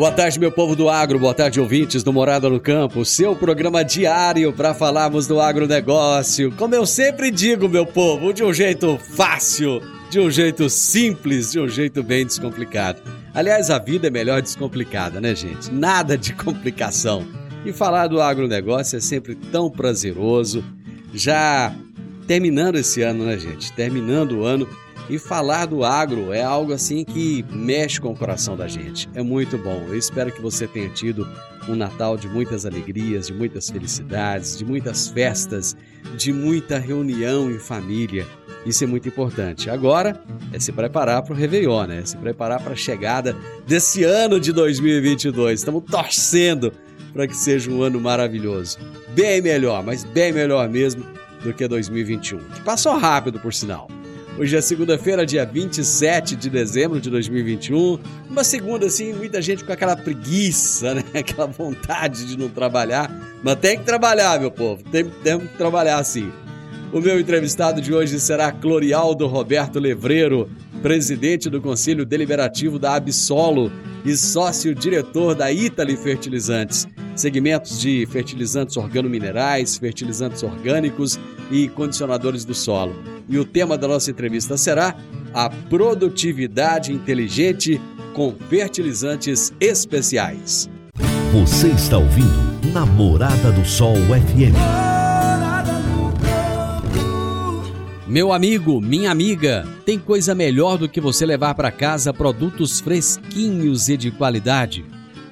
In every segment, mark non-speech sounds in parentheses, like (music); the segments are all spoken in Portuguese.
Boa tarde, meu povo do agro, boa tarde, ouvintes do Morada no Campo, seu programa diário para falarmos do agronegócio. Como eu sempre digo, meu povo, de um jeito fácil, de um jeito simples, de um jeito bem descomplicado. Aliás, a vida é melhor descomplicada, né, gente? Nada de complicação. E falar do agronegócio é sempre tão prazeroso. Já terminando esse ano, né, gente? Terminando o ano e falar do agro é algo assim que mexe com o coração da gente. É muito bom. Eu espero que você tenha tido um Natal de muitas alegrias, de muitas felicidades, de muitas festas, de muita reunião em família. Isso é muito importante. Agora é se preparar para o Réveillon, né? É se preparar para a chegada desse ano de 2022. Estamos torcendo para que seja um ano maravilhoso. Bem melhor, mas bem melhor mesmo do que 2021. Que passou rápido, por sinal. Hoje é segunda-feira, dia 27 de dezembro de 2021. Uma segunda, assim, muita gente com aquela preguiça, né? (laughs) Aquela vontade de não trabalhar. Mas tem que trabalhar, meu povo. Tem, tem que trabalhar assim. O meu entrevistado de hoje será Clorialdo Roberto Levreiro, presidente do Conselho Deliberativo da Absolo e sócio-diretor da Itali Fertilizantes, segmentos de fertilizantes organominerais, fertilizantes orgânicos e condicionadores do solo. E o tema da nossa entrevista será a produtividade inteligente com fertilizantes especiais. Você está ouvindo Namorada do Sol FM. Meu amigo, minha amiga, tem coisa melhor do que você levar para casa produtos fresquinhos e de qualidade.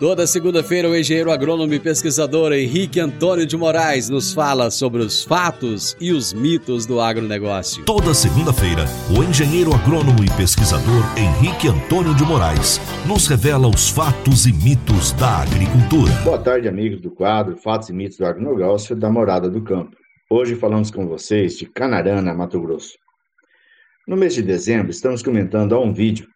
Toda segunda-feira, o engenheiro agrônomo e pesquisador Henrique Antônio de Moraes nos fala sobre os fatos e os mitos do agronegócio. Toda segunda-feira, o engenheiro agrônomo e pesquisador Henrique Antônio de Moraes nos revela os fatos e mitos da agricultura. Boa tarde, amigos do quadro Fatos e Mitos do Agronegócio da Morada do Campo. Hoje falamos com vocês de Canarana, Mato Grosso. No mês de dezembro, estamos comentando a um vídeo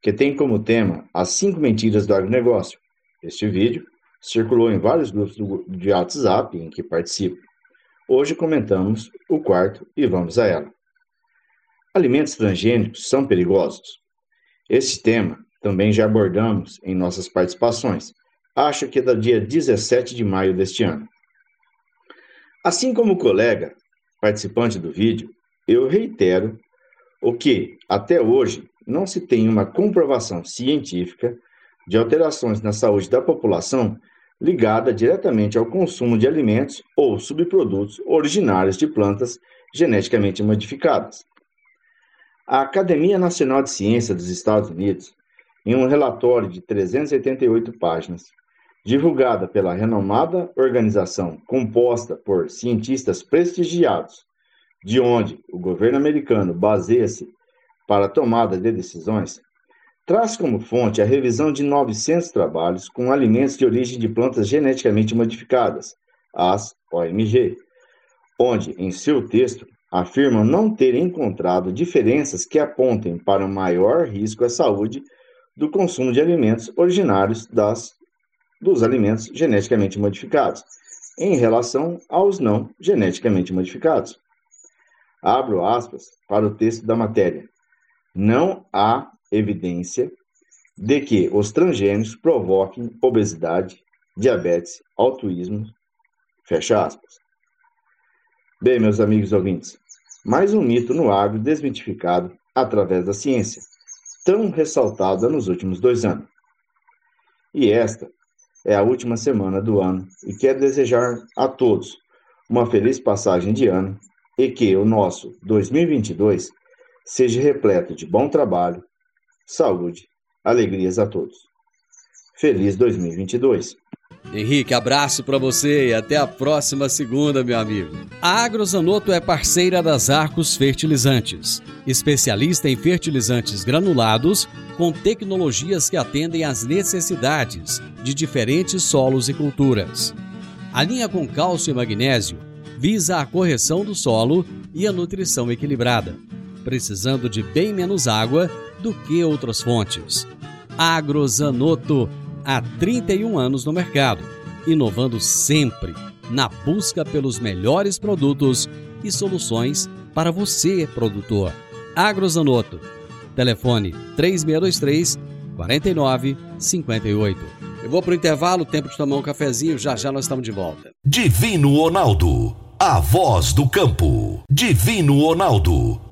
que tem como tema as cinco mentiras do agronegócio este vídeo circulou em vários grupos de WhatsApp em que participo. Hoje comentamos o quarto e vamos a ela. Alimentos transgênicos são perigosos? Esse tema também já abordamos em nossas participações. Acho que é do dia 17 de maio deste ano. Assim como o colega participante do vídeo, eu reitero o que, até hoje, não se tem uma comprovação científica de alterações na saúde da população ligada diretamente ao consumo de alimentos ou subprodutos originários de plantas geneticamente modificadas. A Academia Nacional de Ciência dos Estados Unidos, em um relatório de 388 páginas, divulgada pela renomada organização composta por cientistas prestigiados, de onde o governo americano baseia-se para a tomada de decisões, traz como fonte a revisão de 900 trabalhos com alimentos de origem de plantas geneticamente modificadas, as OMG, onde, em seu texto, afirmam não ter encontrado diferenças que apontem para um maior risco à saúde do consumo de alimentos originários das, dos alimentos geneticamente modificados, em relação aos não geneticamente modificados. Abro aspas para o texto da matéria. não há evidência de que os transgênicos provoquem obesidade, diabetes, autismo, fecha aspas. Bem, meus amigos ouvintes, mais um mito no agro desmitificado através da ciência, tão ressaltada nos últimos dois anos. E esta é a última semana do ano e quero desejar a todos uma feliz passagem de ano e que o nosso 2022 seja repleto de bom trabalho, saúde, alegrias a todos. Feliz 2022! Henrique, abraço para você e até a próxima segunda, meu amigo. A Agrozanoto é parceira das Arcos Fertilizantes, especialista em fertilizantes granulados com tecnologias que atendem às necessidades de diferentes solos e culturas. A linha com cálcio e magnésio visa a correção do solo e a nutrição equilibrada, precisando de bem menos água do que outras fontes. Agrozanoto há 31 anos no mercado, inovando sempre na busca pelos melhores produtos e soluções para você, produtor. Agrozanoto. Telefone 3623 4958. Eu vou para o intervalo, tempo de tomar um cafezinho, já já nós estamos de volta. Divino Ronaldo, a voz do campo. Divino Ronaldo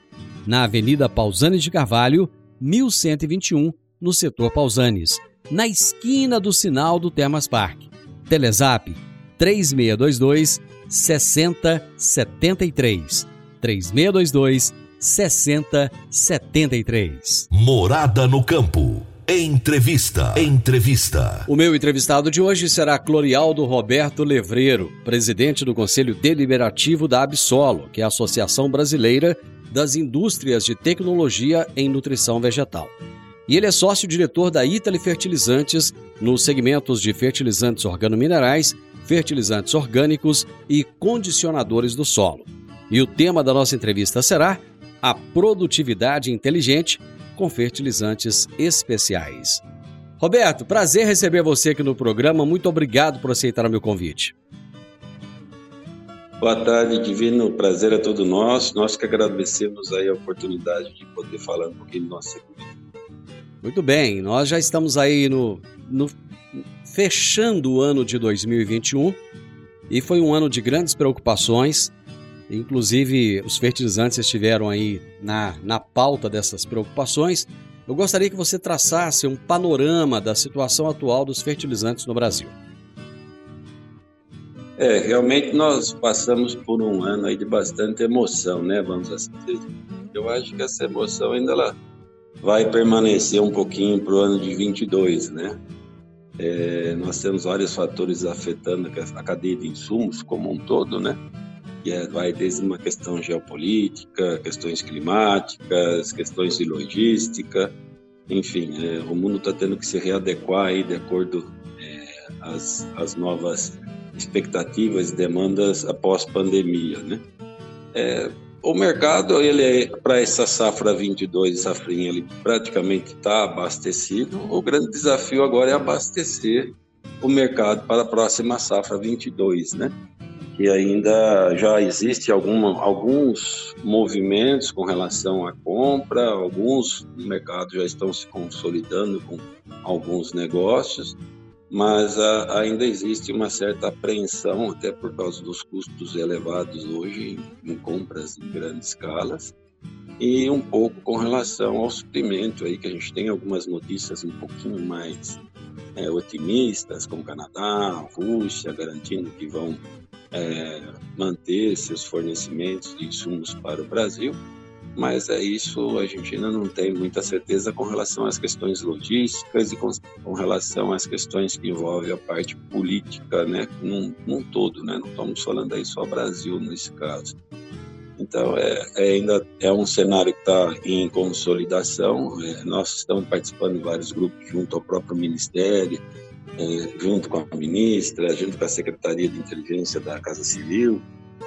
na Avenida Pausanes de Carvalho, 1121, no setor Pausanes, na esquina do sinal do Termas Park. Telezap 3622 6073. 3622 6073. Morada no campo. Entrevista. Entrevista. O meu entrevistado de hoje será Clorialdo Roberto Levreiro, presidente do Conselho Deliberativo da Absolo, que é a Associação Brasileira das indústrias de tecnologia em nutrição vegetal. E ele é sócio-diretor da Itali Fertilizantes nos segmentos de fertilizantes organominerais, fertilizantes orgânicos e condicionadores do solo. E o tema da nossa entrevista será a produtividade inteligente com fertilizantes especiais. Roberto, prazer receber você aqui no programa. Muito obrigado por aceitar o meu convite. Boa tarde, Divino. prazer é todo nosso. Nós que agradecemos aí a oportunidade de poder falar um pouquinho do nosso segmento. Muito bem, nós já estamos aí no, no fechando o ano de 2021 e foi um ano de grandes preocupações. Inclusive, os fertilizantes estiveram aí na, na pauta dessas preocupações. Eu gostaria que você traçasse um panorama da situação atual dos fertilizantes no Brasil. É, realmente nós passamos por um ano aí de bastante emoção, né? Vamos assim dizer. Eu acho que essa emoção ainda ela vai permanecer um pouquinho para o ano de 22, né? É, nós temos vários fatores afetando a cadeia de insumos como um todo, né? E é, vai desde uma questão geopolítica, questões climáticas, questões de logística, enfim, é, o mundo está tendo que se readequar aí de acordo é, às novas expectativas e demandas após pandemia, né? É, o mercado, ele é, para essa safra 22 safrinha, ele praticamente está abastecido. O grande desafio agora é abastecer o mercado para a próxima safra 22, né? Que ainda já existe alguma, alguns movimentos com relação à compra, alguns mercados já estão se consolidando com alguns negócios, mas a, ainda existe uma certa apreensão, até por causa dos custos elevados hoje em, compras em grandes escalas, e um pouco com relação ao suprimento aí, que a gente tem algumas notícias um pouquinho mais é, otimistas, como Canadá, Rússia, garantindo que vão é, manter seus fornecimentos de insumos para o Brasil, mas é isso, a gente ainda não tem muita certeza com relação às questões logísticas e com, com relação às questões que envolvem a parte política, né, num, num todo, né, não estamos falando aí só Brasil nesse caso. Então, é, é ainda é um cenário que está em consolidação. É, nós estamos participando de vários grupos junto ao próprio Ministério, é, junto com a ministra, junto com a Secretaria de Inteligência da Casa Civil,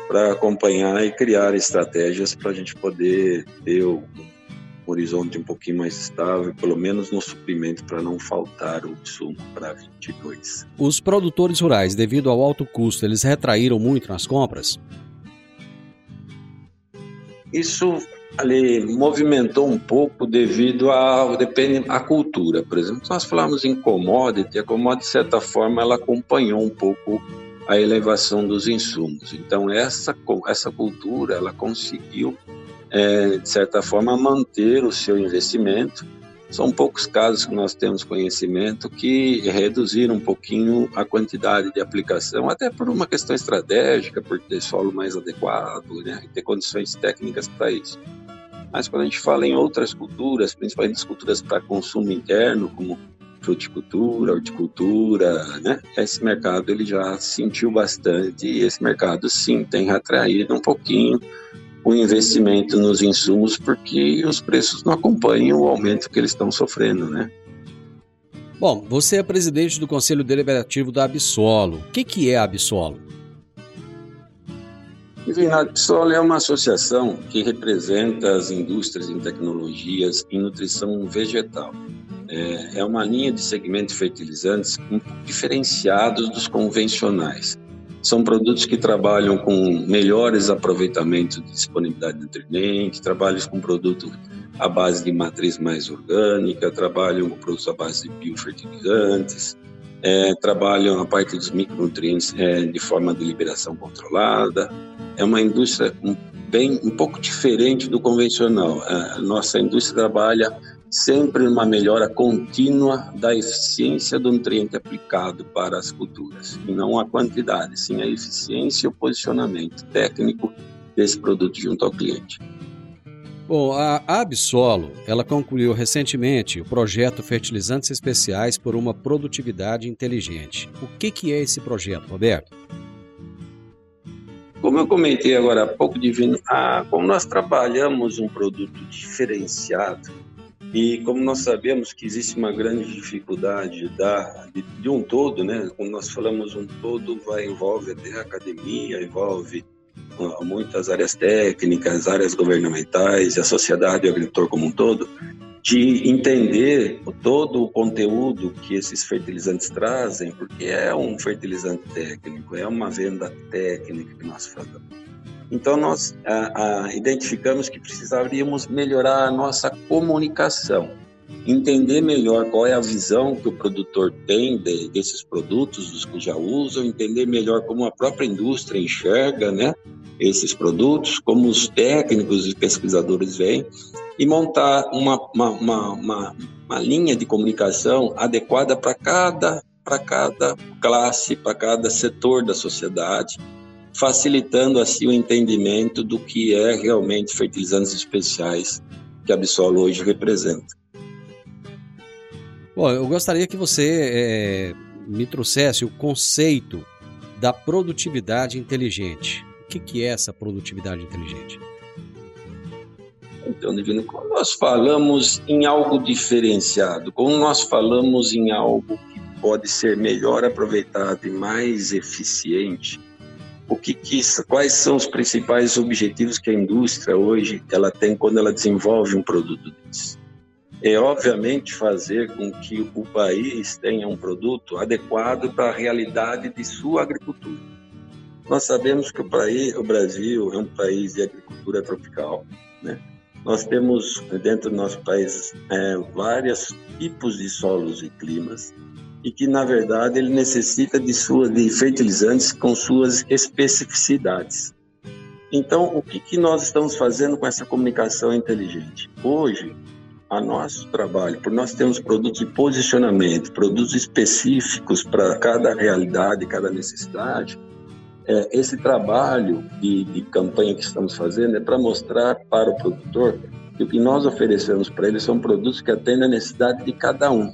para acompanhar e criar estratégias para a gente poder ter um horizonte um pouquinho mais estável, pelo menos no suprimento, para não faltar o insumo para 22. Os produtores rurais, devido ao alto custo, eles retraíram muito nas compras? Isso ali movimentou um pouco devido a depende a cultura, por exemplo. Se nós falamos em commodity, a commodity de certa forma ela acompanhou um pouco a elevação dos insumos. Então essa essa cultura ela conseguiu é, de certa forma manter o seu investimento são poucos casos que nós temos conhecimento que reduziram um pouquinho a quantidade de aplicação, até por uma questão estratégica, por ter solo mais adequado, né, ter condições técnicas para isso. Mas quando a gente fala em outras culturas, principalmente as culturas para consumo interno, como fruticultura, horticultura, né? Esse mercado ele já sentiu bastante e esse mercado sim tem atraído um pouquinho o investimento nos insumos porque os preços não acompanham o aumento que eles estão sofrendo, né? Bom, você é presidente do Conselho Deliberativo da Absolo. O que, que é a Absolo? A Absolo é uma associação que representa as indústrias em tecnologias em nutrição vegetal. É, é uma linha de segmento de fertilizantes diferenciados dos convencionais. São produtos que trabalham com melhores aproveitamentos de disponibilidade de nutrientes, trabalham com produtos à base de matriz mais orgânica, trabalham com produtos à base de biofertilizantes, é, trabalham a parte dos micronutrientes é, de forma de liberação controlada. É uma indústria bem um pouco diferente do convencional. A nossa indústria trabalha sempre numa melhora contínua da eficiência do nutriente aplicado para as culturas, e não a quantidade, sim a eficiência e o posicionamento técnico desse produto junto ao cliente. Bom, a Absolo, ela concluiu recentemente o projeto Fertilizantes Especiais por uma Produtividade Inteligente. O que, que é esse projeto, Roberto? Como eu comentei agora há pouco, Divino, ah, como nós trabalhamos um produto diferenciado, e como nós sabemos que existe uma grande dificuldade da, de, de, um todo, né? Quando nós falamos um todo, vai envolve até a academia, envolve uh, muitas áreas técnicas, áreas governamentais, a sociedade e o agricultor como um todo, de entender todo o conteúdo que esses fertilizantes trazem, porque é um fertilizante técnico, é uma venda técnica que nós fazemos. Então, nós identificamos que precisaríamos melhorar a nossa comunicação, entender melhor qual é a visão que o produtor tem de, desses produtos, dos que já usam, entender melhor como a própria indústria enxerga né, esses produtos, como os técnicos e pesquisadores veem, e montar uma, uma, uma, uma, uma linha de comunicação adequada para cada, cada classe, para cada setor da sociedade facilitando assim o entendimento do que é realmente fertilizantes especiais que a Absol hoje representa. Bom, eu gostaria que você é, me trouxesse o conceito da produtividade inteligente. O que, que é essa produtividade inteligente? Então, Divino, quando nós falamos em algo diferenciado, quando nós falamos em algo que pode ser melhor aproveitado e mais eficiente, o que, que quais são os principais objetivos que a indústria hoje ela tem quando ela desenvolve um produto desse? É obviamente fazer com que o país tenha um produto adequado para a realidade de sua agricultura. Nós sabemos que o, Brasil é um país de agricultura tropical, né? Nós temos dentro do nosso país é, vários tipos de solos e climas e que na verdade ele necessita de suas de fertilizantes com suas especificidades. Então, o que, que nós estamos fazendo com essa comunicação inteligente? Hoje, a nosso trabalho, por nós temos produtos de posicionamento, produtos específicos para cada realidade, cada necessidade, é, esse trabalho de, de campanha que estamos fazendo é para mostrar para o produtor que o que nós oferecemos para ele são produtos que atendem a necessidade de cada um.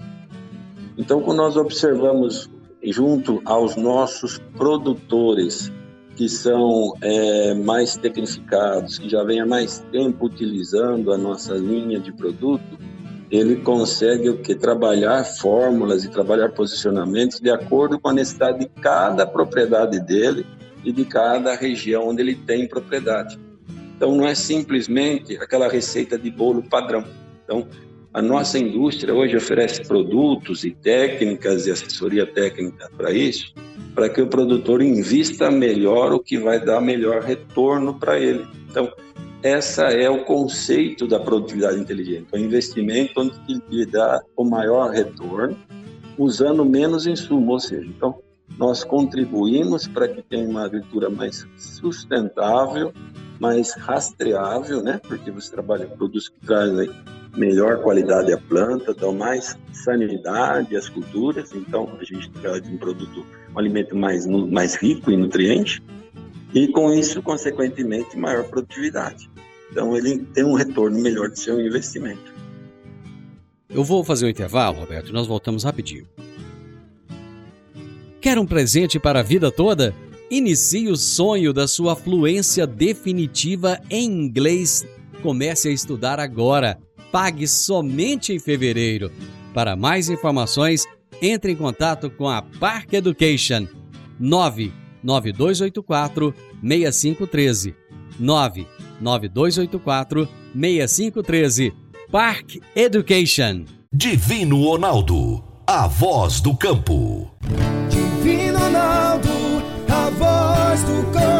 Então, quando nós observamos junto aos nossos produtores que são é, mais tecnificados, que já vem há mais tempo utilizando a nossa linha de produto, ele consegue o que trabalhar fórmulas e trabalhar posicionamentos de acordo com a necessidade de cada propriedade dele e de cada região onde ele tem propriedade. Então não é simplesmente aquela receita de bolo padrão. Então a nossa indústria hoje oferece produtos e técnicas e assessoria técnica para isso, para que o produtor invista melhor o que vai dar melhor retorno para ele. Então essa é o conceito da produtividade inteligente, o investimento onde ele dá o maior retorno, usando menos insumo, ou seja, então nós contribuímos para que tenha uma agricultura mais sustentável, mais rastreável, né? Porque você trabalha com produtos que trazem melhor qualidade à planta, dão mais sanidade às culturas, então a gente traz um produto, um alimento mais, mais rico em nutrientes, e com isso, consequentemente, maior produtividade. Então ele tem um retorno melhor do seu investimento. Eu vou fazer um intervalo, Roberto, e nós voltamos rapidinho. Quer um presente para a vida toda? Inicie o sonho da sua fluência definitiva em inglês. Comece a estudar agora. Pague somente em fevereiro. Para mais informações, entre em contato com a Park Education 99284 6513 99284 6513 Park Education. Divino Ronaldo, a voz do campo. Divino Ronaldo, a voz do campo.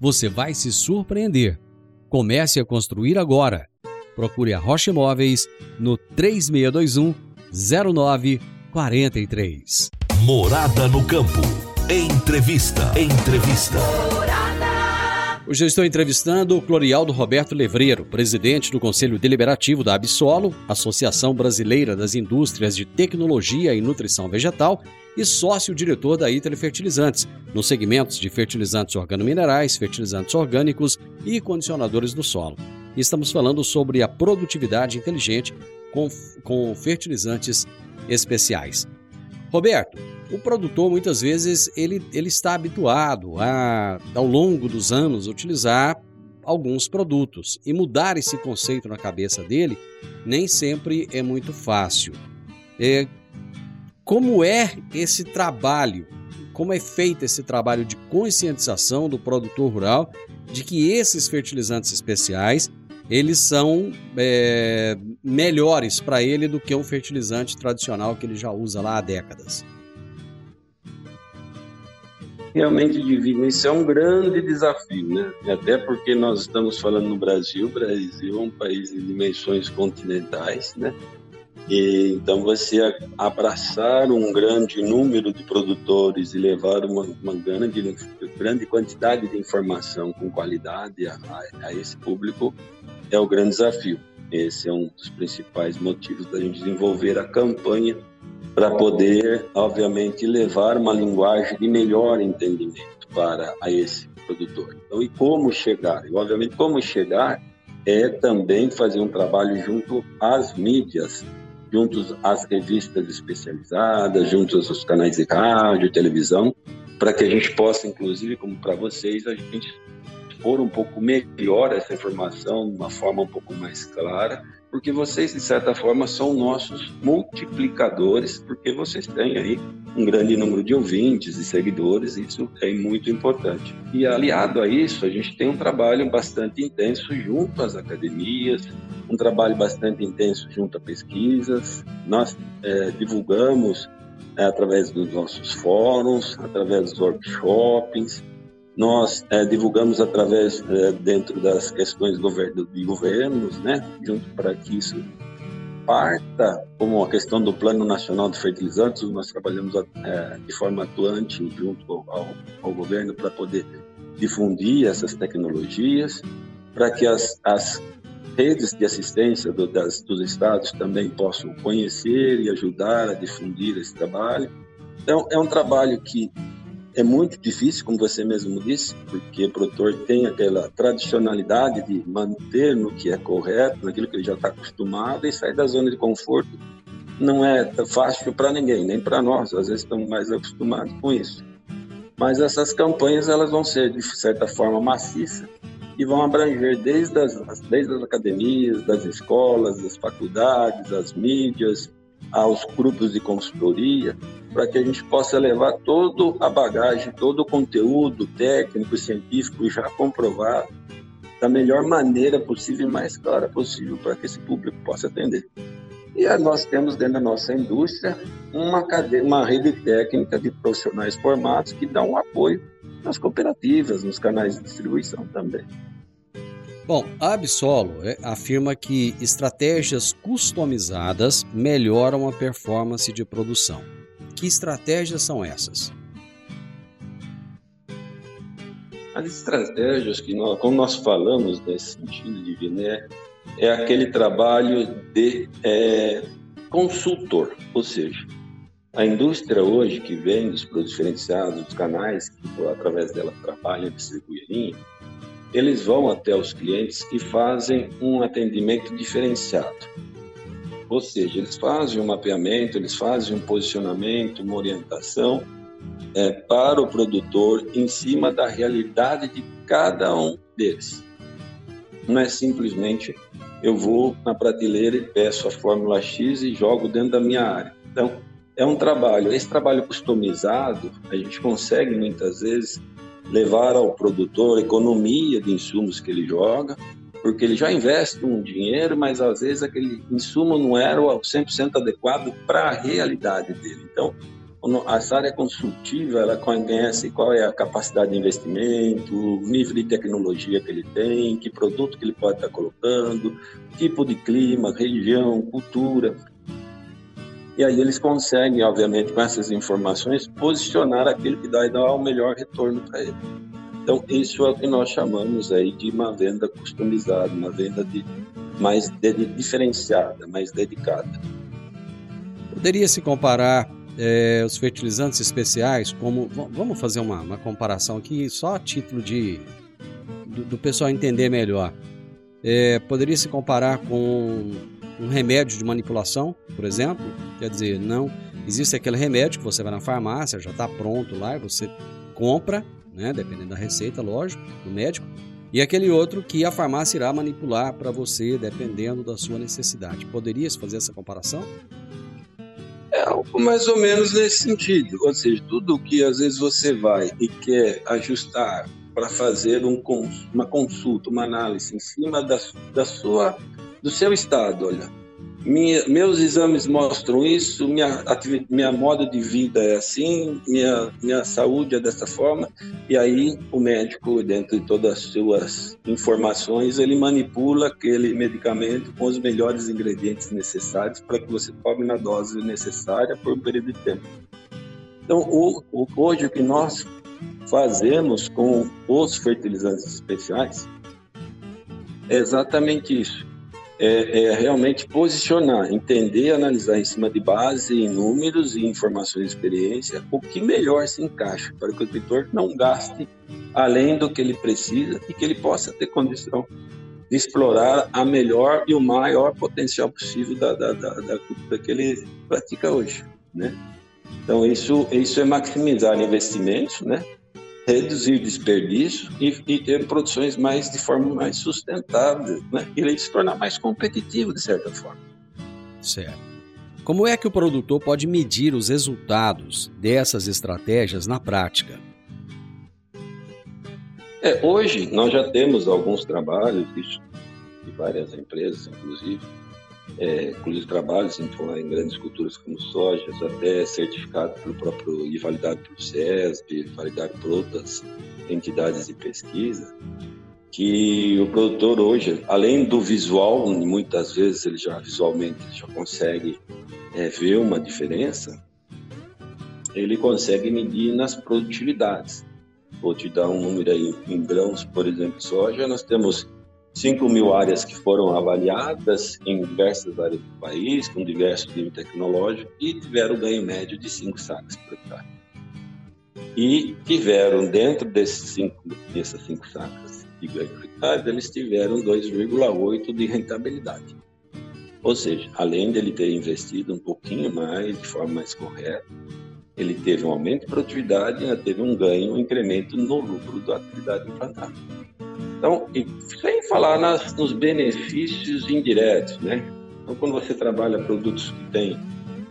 você vai se surpreender. Comece a construir agora. Procure a Rocha Imóveis no 3621 0943. Morada no campo. Entrevista. Entrevista. Hoje eu estou entrevistando o Clorialdo Roberto Levreiro, presidente do Conselho Deliberativo da Absolo, Associação Brasileira das Indústrias de Tecnologia e Nutrição Vegetal, e sócio-diretor da Italy Fertilizantes, nos segmentos de fertilizantes organominerais, fertilizantes orgânicos e condicionadores do solo. Estamos falando sobre a produtividade inteligente com, com fertilizantes especiais. Roberto, o produtor muitas vezes ele, ele está habituado a, ao longo dos anos, utilizar alguns produtos e mudar esse conceito na cabeça dele nem sempre é muito fácil. É, como é esse trabalho? Como é feito esse trabalho de conscientização do produtor rural de que esses fertilizantes especiais eles são é, melhores para ele do que um fertilizante tradicional que ele já usa lá há décadas. Realmente, Divino, isso é um grande desafio, né? Até porque nós estamos falando no Brasil, o Brasil é um país de dimensões continentais, né? E, então, você abraçar um grande número de produtores e levar uma, uma grande, grande quantidade de informação com qualidade a, a, esse público é o grande desafio. Esse é um dos principais motivos da gente desenvolver a campanha para poder, obviamente, levar uma linguagem de melhor entendimento para a esse produtor. Então, e como chegar? E, obviamente, como chegar é também fazer um trabalho junto às mídias, junto às revistas especializadas, junto aos canais de rádio, televisão, para que a gente possa, inclusive, como para vocês, a gente expor um pouco melhor essa informação de uma forma um pouco mais clara, porque vocês, de certa forma, são nossos multiplicadores, porque vocês têm aí um grande número de ouvintes e seguidores, isso é muito importante. E aliado a isso, a gente tem um trabalho bastante intenso junto às academias, um trabalho bastante intenso junto a pesquisas. Nós é, divulgamos é, através dos nossos fóruns, através dos workshops, nós é, divulgamos através, é, dentro das questões governo, de governos, né, junto para que isso parta, como a questão do Plano Nacional de Fertilizantes, nós trabalhamos é, de forma atuante junto ao, ao governo para poder difundir essas tecnologias, para que as, as redes de assistência do, das, dos estados também possam conhecer e ajudar a difundir esse trabalho. Então, é um trabalho que é muito difícil, como você mesmo disse, porque o produtor tem aquela tradicionalidade de manter no que é correto, naquilo que ele já está acostumado e sair da zona de conforto. Não é fácil para ninguém, nem para nós, às vezes estamos mais acostumados com isso. Mas essas campanhas elas vão ser, de certa forma, maciças e vão abranger desde as, desde as academias, das escolas, das faculdades, das mídias, aos grupos de consultoria, para que a gente possa levar toda a bagagem, todo o conteúdo técnico e científico já comprovado da melhor maneira possível e mais clara possível para que esse público possa atender. E nós temos dentro da nossa indústria uma, cadeia, uma rede técnica de profissionais formados que dão apoio nas cooperativas, nos canais de distribuição também. Bom, a Absolo é, afirma que estratégias customizadas melhoram a performance de produção. Que estratégias são essas? As estratégias que nós, como nós falamos nesse sentido de Viné, é aquele trabalho de é, consultor, ou seja, a indústria hoje que vende os produtos diferenciados, os canais que através dela trabalha, distribui linha, eles vão até os clientes e fazem um atendimento diferenciado. Ou seja, eles fazem um mapeamento, eles fazem um posicionamento, uma orientação é, para o produtor em cima da realidade de cada um deles. Não é simplesmente eu vou na prateleira e peço a fórmula X e jogo dentro da minha área. Então, é um trabalho. Esse trabalho customizado, a gente consegue muitas vezes levar ao produtor economia de insumos que ele joga, porque ele já investe um dinheiro, mas às vezes aquele insumo não era o 100% adequado para a realidade dele. Então, essa área consultiva, ela conhece qual é a capacidade de investimento, o nível de tecnologia que ele tem, que produto que ele pode estar colocando, tipo de clima, região, cultura. E aí eles conseguem, obviamente, com essas informações, posicionar aquilo que dá dar o melhor retorno para ele. Então, isso é o que nós chamamos aí de uma venda customizada, uma venda de mais de, diferenciada, mais dedicada. Poderia se comparar é, os fertilizantes especiais como. Vamos fazer uma, uma comparação aqui, só a título de do, do pessoal entender melhor. É, poderia se comparar com um remédio de manipulação, por exemplo. Quer dizer, não existe aquele remédio que você vai na farmácia, já está pronto lá e você compra, né, dependendo da receita, lógico, do médico. E aquele outro que a farmácia irá manipular para você, dependendo da sua necessidade. Poderia se fazer essa comparação? É algo mais ou menos nesse sentido. Ou seja, tudo que às vezes você vai e quer ajustar para fazer um, uma consulta, uma análise em cima da, da sua do seu estado, olha. Minha, meus exames mostram isso, minha, minha modo de vida é assim, minha, minha saúde é dessa forma, e aí o médico, dentro de todas as suas informações, ele manipula aquele medicamento com os melhores ingredientes necessários para que você tome na dose necessária por um período de tempo. Então, o, o, hoje o que nós fazemos com os fertilizantes especiais é exatamente isso é, é, realmente posicionar, entender, analisar em cima de base em números e informações de experiência o que melhor se encaixa para que o agricultor não gaste além do que ele precisa e que ele possa ter condição de explorar a melhor e o maior potencial possível da, da, da, da cultura que ele pratica hoje, né? Então isso isso é maximizar investimentos, né? Reduzir desperdício e, e, ter produções mais de forma mais sustentável, né? E ele se tornar mais competitivo de certa forma. Certo. Como é que o produtor pode medir os resultados dessas estratégias na prática? É, hoje nós já temos alguns trabalhos de várias empresas, inclusive, é, inclusive trabalhos em, em grandes culturas como soja, até certificado pelo próprio e validado pelo SESB, validado por outras entidades de pesquisa, que o produtor hoje, além do visual, muitas vezes ele já visualmente já consegue é, ver uma diferença, ele consegue medir nas produtividades. Vou te dar um número aí em grãos, por exemplo, soja, nós temos 5 mil áreas que foram avaliadas em diversas áreas do país, com diversos níveis tecnológicos, e tiveram ganho médio de 5 sacas por hectare. E tiveram, dentro desses cinco, dessas 5 sacas de ganho por hectare, eles tiveram 2,8 de rentabilidade. Ou seja, além de ele ter investido um pouquinho mais, de forma mais correta, ele teve um aumento de produtividade e teve um ganho, um incremento no lucro da atividade implantada. Então, sem falar nas, nos benefícios indiretos, né? Então, quando você trabalha produtos que têm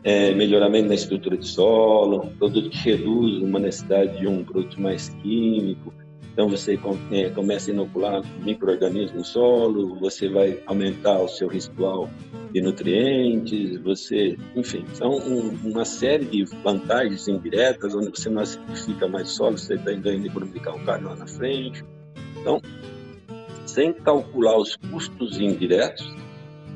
é, melhoramento na estrutura de solo, produto que reduz uma necessidade de um produto mais químico, então você é, começa a inocular micro-organismos no solo, você vai aumentar o seu residual de nutrientes, você, enfim, são um, uma série de vantagens indiretas, onde você não acidifica mais solo, você ganho de economia calcário lá na frente. Então, sem calcular os custos indiretos,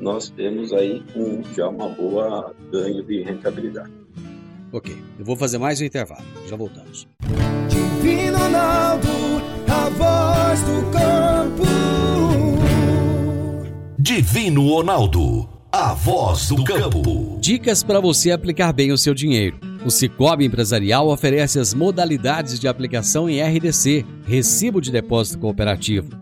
nós temos aí um, já uma boa ganho de rentabilidade. Ok, eu vou fazer mais um intervalo. Já voltamos. Divino Ronaldo, a voz do campo. Divino Ronaldo, a voz do campo. Dicas para você aplicar bem o seu dinheiro. O Cicobi Empresarial oferece as modalidades de aplicação em RDC, Recibo de Depósito Cooperativo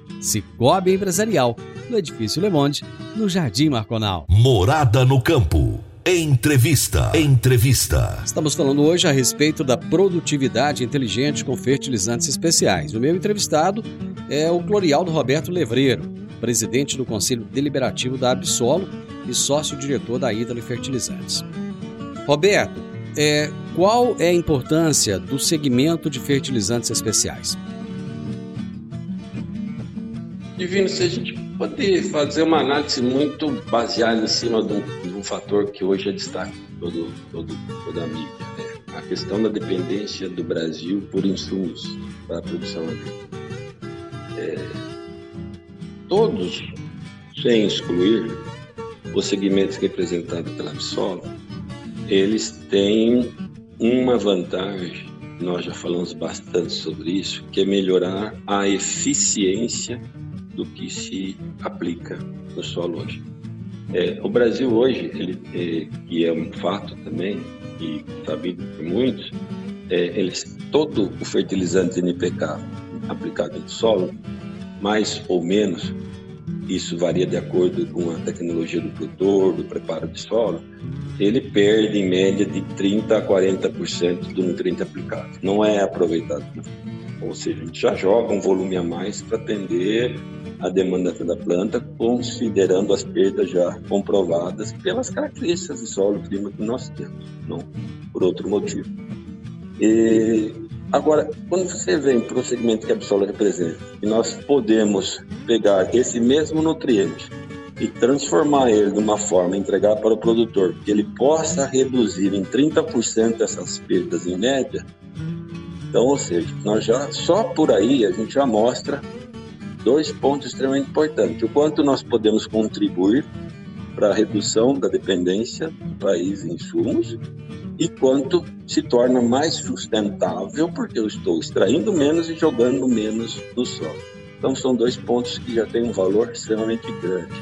Cicobi Empresarial, no Edifício Le Monde, no Jardim Marconal. Morada no Campo. Entrevista. Entrevista. Estamos falando hoje a respeito da produtividade inteligente com fertilizantes especiais. O meu entrevistado é o Glorialdo Roberto Levreiro, presidente do Conselho Deliberativo da Absolo e sócio-diretor da Ídolo Fertilizantes. Roberto, é, qual é a importância do segmento de fertilizantes especiais? Divino, se a gente poder fazer uma análise muito baseada em cima de um, de um fator que hoje é destaque todo, todo, toda a mídia, né? a questão da dependência do Brasil por insumos para a produção agrícola. É, todos, sem excluir os segmentos representados pela Absol, eles têm uma vantagem, nós já falamos bastante sobre isso, que é melhorar a eficiência do que se aplica no solo hoje. É, o Brasil hoje, ele, é, que é um fato também, e sabido por muitos, é, eles, todo o fertilizante NPK aplicado no solo, mais ou menos, isso varia de acordo com a tecnologia do produtor, do preparo de solo, ele perde em média de 30% a 40% do nutriente aplicado. Não é aproveitado. Ou seja, a gente já joga um volume a mais para atender a demanda da planta, considerando as perdas já comprovadas pelas características de solo e clima que nós temos, não por outro motivo. E, agora, quando você vem para o segmento que a solo representa, e nós podemos pegar esse mesmo nutriente e transformar ele de uma forma, entregar para o produtor, que ele possa reduzir em 30% essas perdas em média, então, ou seja, nós já só por aí a gente já mostra dois pontos extremamente importantes. O quanto nós podemos contribuir para a redução da dependência do país em insumos e quanto se torna mais sustentável porque eu estou extraindo menos e jogando menos no solo. Então são dois pontos que já têm um valor extremamente grande.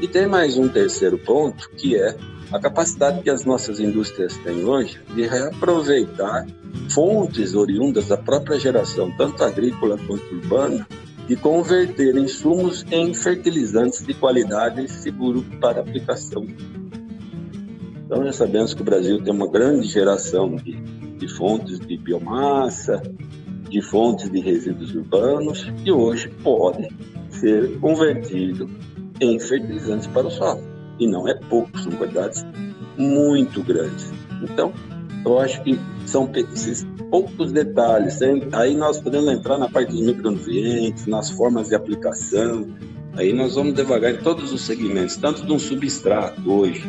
E tem mais um terceiro ponto que é a capacidade que as nossas indústrias têm hoje de reaproveitar fontes oriundas da própria geração, tanto agrícola quanto urbana, e converter insumos em fertilizantes de qualidade e seguro para aplicação. Então, já sabemos que o Brasil tem uma grande geração de, de fontes de biomassa, de fontes de resíduos urbanos, que hoje podem ser convertido em fertilizantes para o solo. E não é pouco, são quantidades muito grandes. Então, eu acho que são esses poucos detalhes. Aí nós podemos entrar na parte dos micronutrientes, nas formas de aplicação. Aí nós vamos devagar em todos os segmentos, tanto de um substrato hoje,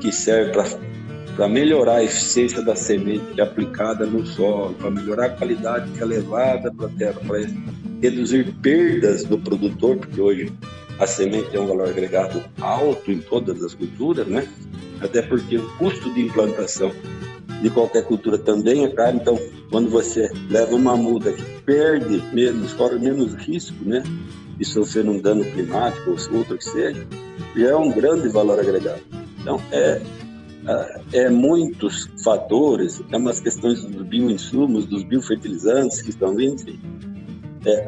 que serve para melhorar a eficiência da semente aplicada no solo, para melhorar a qualidade que é levada para a terra, para reduzir perdas do produtor, porque hoje a semente tem um valor agregado alto em todas as culturas, né? Até porque o custo de implantação de qualquer cultura também é caro. Então, quando você leva uma muda que perde menos, corre menos risco, né? De sofrer um dano climático ou outro que seja, já é um grande valor agregado. Então, é, é, muitos fatores, é umas questões dos bioinsumos, dos biofertilizantes que estão vindo, enfim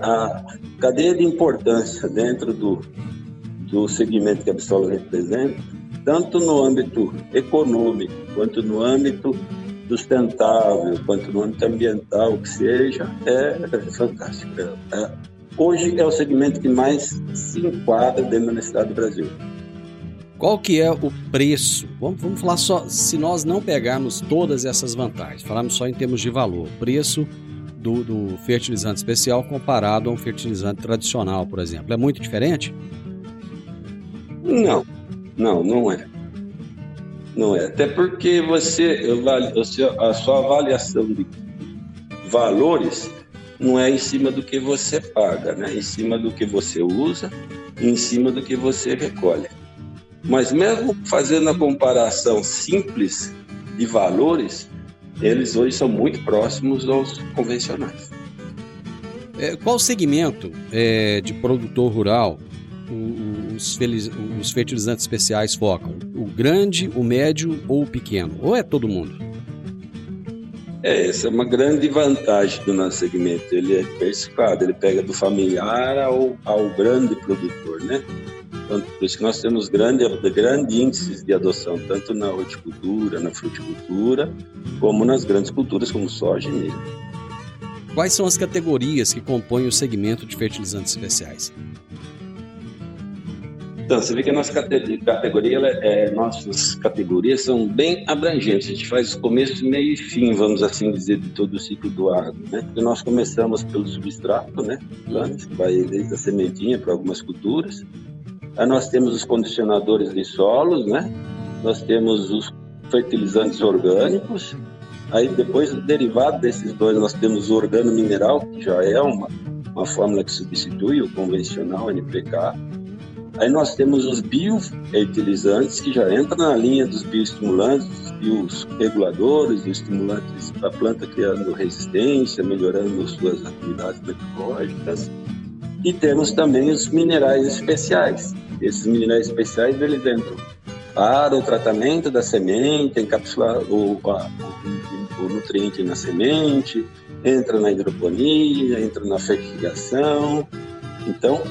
a cadeia de importância dentro do, do segmento que a Absol representa, tanto no âmbito econômico, quanto no âmbito sustentável, quanto no âmbito ambiental, que seja, é, é fantástico. É, hoje é o segmento que mais se enquadra dentro da necessidade do Brasil. Qual que é o preço? Vamos, vamos falar só, se nós não pegarmos todas essas vantagens, falarmos só em termos de valor, preço do, do fertilizante especial comparado a um fertilizante tradicional, por exemplo? É muito diferente? Não, não, não é. Não é. Até porque você, a sua avaliação de valores não é em cima do que você paga, né? É em cima do que você usa, em cima do que você recolhe. Mas mesmo fazendo a comparação simples de valores, eles hoje são muito próximos aos convencionais. É, qual segmento é, de produtor rural os, os fertilizantes especiais focam? O grande, o médio ou o pequeno? Ou é todo mundo? É, essa é uma grande vantagem do nosso segmento. Ele é diversificado, ele pega do familiar ao, ao grande produtor, né? Então, por isso que nós temos grande, grande índices de adoção, tanto na horticultura, na fruticultura, como nas grandes culturas como soja e milho. Quais são as categorias que compõem o segmento de fertilizantes especiais? Então, você vê que a nossa categoria, é, nossas categorias são bem abrangentes. A gente faz começo, meio e fim, vamos assim dizer, de todo o ciclo do agro. Né? E nós começamos pelo substrato, né? que vai desde a sementinha para algumas culturas. Aí nós temos os condicionadores de solos, né? Nós temos os fertilizantes orgânicos. Aí depois, derivado desses dois, nós temos o organo mineral, que já é uma, uma fórmula que substitui o convencional NPK. Aí nós temos os biofertilizantes, que já entram na linha dos bioestimulantes, dos bioreguladores, dos estimulantes da planta criando resistência, melhorando suas atividades metabólicas. E temos também os minerais especiais. Esses minerais especiais eles entram para o tratamento da semente, encapsular o, o, o nutriente na semente, entra na hidroponia, entra na fertilização. Então,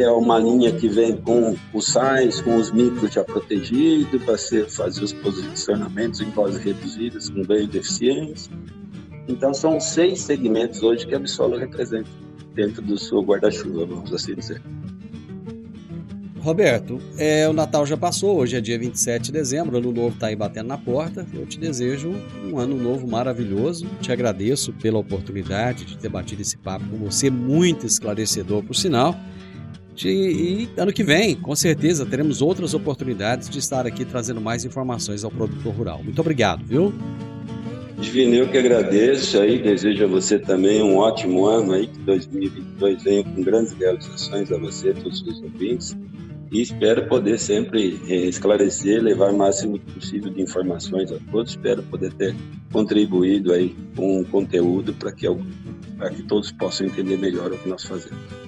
é uma linha que vem com os sais, com os micros já protegidos, para fazer os posicionamentos em doses reduzidas, com ganho de eficiência. Então, são seis segmentos hoje que a Absolo representa dentro do seu guarda-chuva, vamos assim dizer. Roberto, é, o Natal já passou, hoje é dia 27 de dezembro, ano novo está aí batendo na porta. Eu te desejo um ano novo maravilhoso. Te agradeço pela oportunidade de ter batido esse papo com você, muito esclarecedor, por sinal. E ano que vem, com certeza, teremos outras oportunidades de estar aqui trazendo mais informações ao produtor rural. Muito obrigado, viu? Divino, eu que agradeço aí, desejo a você também um ótimo ano aí, que 2022 venha com grandes realizações a você e todos os ouvintes e espero poder sempre eh, esclarecer, levar o máximo possível de informações a todos. Espero poder ter contribuído aí com o conteúdo para que, para que todos possam entender melhor o que nós fazemos.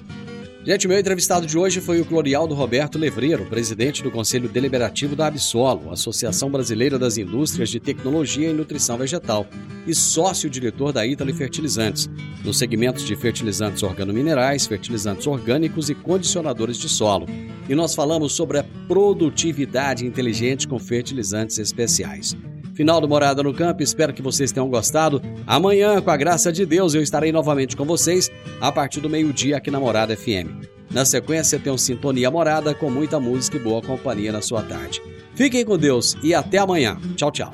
Gente, meu entrevistado de hoje foi o Clorialdo Roberto Levreiro, presidente do Conselho Deliberativo da Absolo, Associação Brasileira das Indústrias de Tecnologia e Nutrição Vegetal, e sócio-diretor da Itali Fertilizantes, nos segmentos de fertilizantes organominerais, fertilizantes orgânicos e condicionadores de solo. E nós falamos sobre a produtividade inteligente com fertilizantes especiais. Final do Morada no Campo, espero que vocês tenham gostado. Amanhã, com a graça de Deus, eu estarei novamente com vocês a partir do meio-dia aqui na Morada FM. Na sequência tem um Sintonia Morada com muita música e boa companhia na sua tarde. Fiquem com Deus e até amanhã. Tchau, tchau.